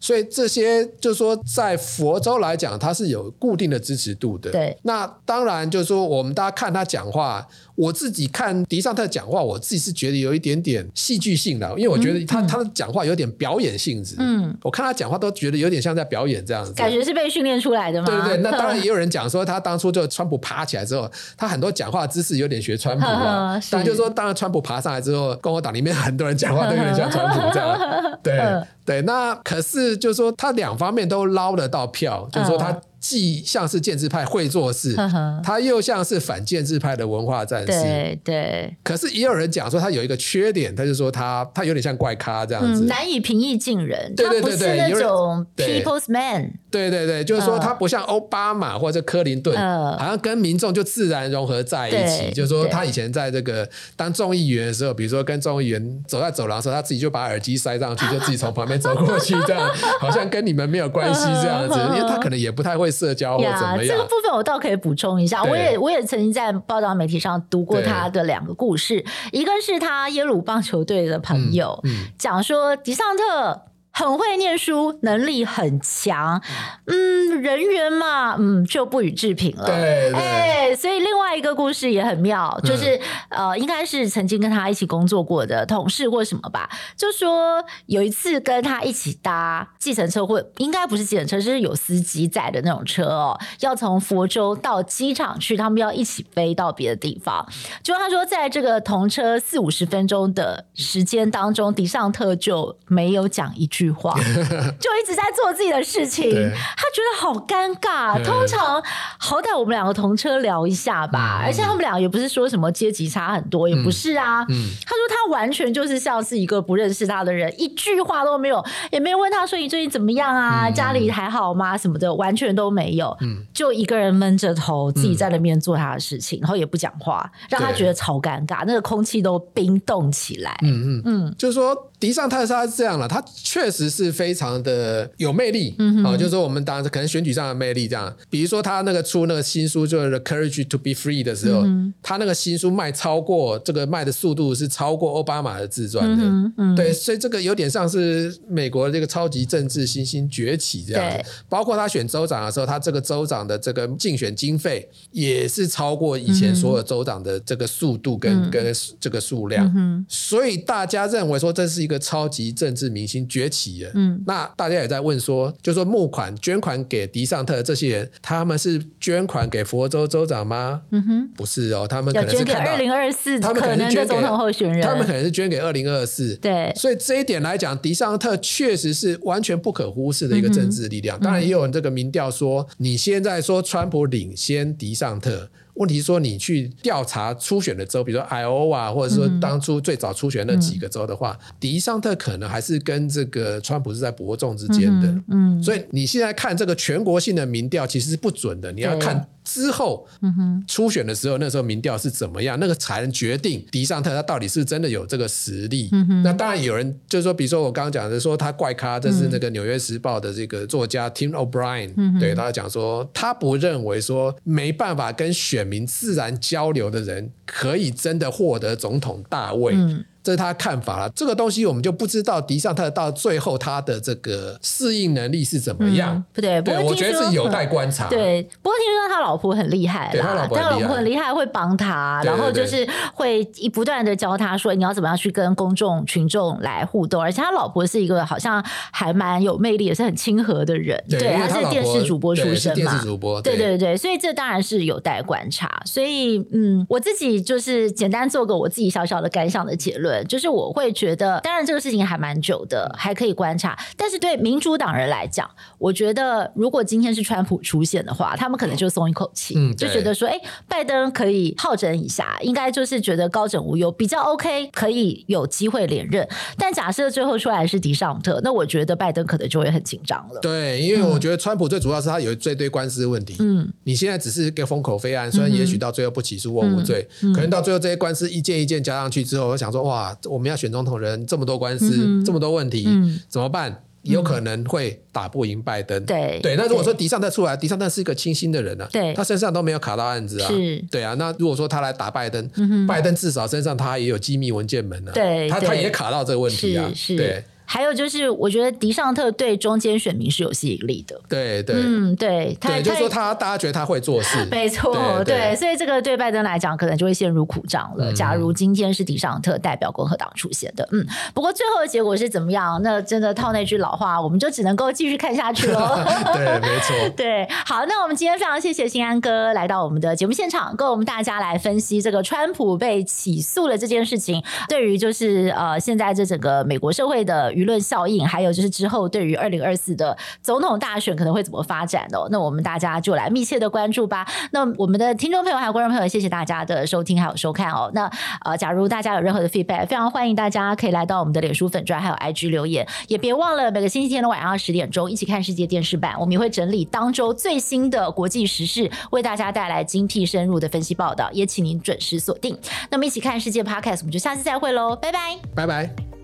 所以这些就是说，在佛州来讲，他是有固定的支持度的。对，那当然就是说，我们大家看他讲话。我自己看迪尚特讲话，我自己是觉得有一点点戏剧性的，因为我觉得他、嗯、他的讲话有点表演性质。嗯，我看他讲话都觉得有点像在表演这样子。感觉是被训练出来的吗？对对对，那 [laughs] 当然也有人讲说，他当初就川普爬起来之后，他很多讲话姿势有点学川普啊。但就是说，当然川普爬上来之后，共和党里面很多人讲话都有点像川普这样。[laughs] 对对，那可是就是说，他两方面都捞得到票，就是说他。既像是建制派会做事，呵呵他又像是反建制派的文化战士。对对。可是也有人讲说他有一个缺点，他就说他他有点像怪咖这样子，嗯、难以平易近人。对对对对，他不是那种 people's man。对对对，就是说他不像奥巴马或者克林顿，呃、好像跟民众就自然融合在一起。就是说他以前在这个当众议员的时候，比如说跟众议员走在走廊的时候，他自己就把耳机塞上去，[laughs] 就自己从旁边走过去，这样好像跟你们没有关系这样子，因为他可能也不太会。社交或怎么样？这个部分我倒可以补充一下。我也我也曾经在报道媒体上读过他的两个故事，一个是他耶鲁棒球队的朋友、嗯嗯、讲说迪尚特。很会念书，能力很强，嗯，人缘嘛，嗯，就不予置评了。对，哎、欸，所以另外一个故事也很妙，就是、嗯、呃，应该是曾经跟他一起工作过的同事或什么吧，就说有一次跟他一起搭计程车，或应该不是计程车，就是有司机载的那种车哦，要从佛州到机场去，他们要一起飞到别的地方。就他说，在这个同车四五十分钟的时间当中，迪尚特就没有讲一句。话 [laughs] 就一直在做自己的事情，他觉得好尴尬。通常好歹我们两个同车聊一下吧，嗯、而且他们俩也不是说什么阶级差很多，嗯、也不是啊。嗯、他说他完全就是像是一个不认识他的人，一句话都没有，也没有问他说你最近怎么样啊，嗯、家里还好吗？什么的，完全都没有。嗯、就一个人闷着头自己在那边做他的事情，嗯、然后也不讲话，让他觉得超尴尬，那个空气都冰冻起来。嗯嗯嗯，嗯就是说。迪尚特他是这样了，他确实是非常的有魅力，嗯哼，啊，就是说我们当然可能选举上的魅力这样，比如说他那个出那个新书就是《The Courage to Be Free》的时候，嗯、他那个新书卖超过这个卖的速度是超过奥巴马的自传的，嗯嗯、对，所以这个有点像是美国这个超级政治新兴崛起这样，对。包括他选州长的时候，他这个州长的这个竞选经费也是超过以前所有州长的这个速度跟、嗯、跟这个数量，嗯、所以大家认为说这是一个超级政治明星崛起了。嗯，那大家也在问说，就说募款捐款给迪尚特这些人，他们是捐款给佛州州长吗？嗯哼，不是哦，他们可能是看到二零二四，他们可能是捐给总统候选人，他们可能是捐给二零二四。对，所以这一点来讲，迪尚特确实是完全不可忽视的一个政治力量。嗯、当然，也有人这个民调说，你现在说川普领先迪尚特。问题是说，你去调查初选的州，比如说 Iowa，或者说当初最早初选那几个州的话，嗯、迪桑特可能还是跟这个川普是在伯仲之间的。嗯，嗯，所以你现在看这个全国性的民调其实是不准的，你要看。之后，嗯哼，初选的时候，那时候民调是怎么样？那个才能决定迪尚特他到底是真的有这个实力。嗯哼，那当然有人就是说，比如说我刚刚讲的，说他怪咖，这是那个《纽约时报》的这个作家 Tim O'Brien，嗯哼，对他讲说，他不认为说没办法跟选民自然交流的人，可以真的获得总统大位。嗯这是他的看法了，这个东西我们就不知道迪尚特到最后他的这个适应能力是怎么样。嗯、不对，不对，我觉得是有待观察。对，不过听说他老婆很厉害，啦他老婆很厉害，会帮他，然后就是会一不断的教他说，你要怎么样去跟公众群众来互动，而且他老婆是一个好像还蛮有魅力，也是很亲和的人。对，他是电视主播出身嘛，电视主播。对对对，所以这当然是有待观察。所以嗯，我自己就是简单做个我自己小小的感想的结论。就是我会觉得，当然这个事情还蛮久的，还可以观察。但是对民主党人来讲，我觉得如果今天是川普出现的话，他们可能就松一口气，嗯，就觉得说，哎，拜登可以好整一下，应该就是觉得高枕无忧，比较 OK，可以有机会连任。但假设最后出来是迪尚特，那我觉得拜登可能就会很紧张了。对，因为我觉得川普最主要是他有这堆官司问题。嗯，你现在只是一个封口费案，虽然也许到最后不起诉或无罪，可能到最后这些官司一件一件加上去之后，我想说，哇。我们要选总统人这么多官司，嗯、这么多问题，嗯、怎么办？有可能会打不赢拜登。对。对，那如果说迪尚特出来，迪尚特是一个清新的人呢、啊，对，他身上都没有卡到案子啊，是，对啊。那如果说他来打拜登，拜登至少身上他也有机密文件门呢、啊，对，他他也卡到这个问题啊，对。还有就是，我觉得迪尚特对中间选民是有吸引力的。对对，嗯，对，他对，就是说他大家觉得他会做事，[laughs] 没错，对，所以这个对拜登来讲，可能就会陷入苦战了。假如今天是迪尚特代表共和党出现的，嗯，不过最后的结果是怎么样？那真的套那句老话，我们就只能够继续看下去了。[laughs] 对，没错。[laughs] 对，好，那我们今天非常谢谢新安哥来到我们的节目现场，跟我们大家来分析这个川普被起诉了这件事情，对于就是呃现在这整个美国社会的舆论效应，还。有就是之后对于二零二四的总统大选可能会怎么发展哦？那我们大家就来密切的关注吧。那我们的听众朋友还有观众朋友，谢谢大家的收听还有收看哦。那呃，假如大家有任何的 feedback，非常欢迎大家可以来到我们的脸书粉专还有 IG 留言，也别忘了每个星期天的晚上十点钟一起看世界电视版，我们也会整理当周最新的国际时事，为大家带来精辟深入的分析报道，也请您准时锁定。那么一起看世界 Podcast，我们就下次再会喽，拜拜，拜拜。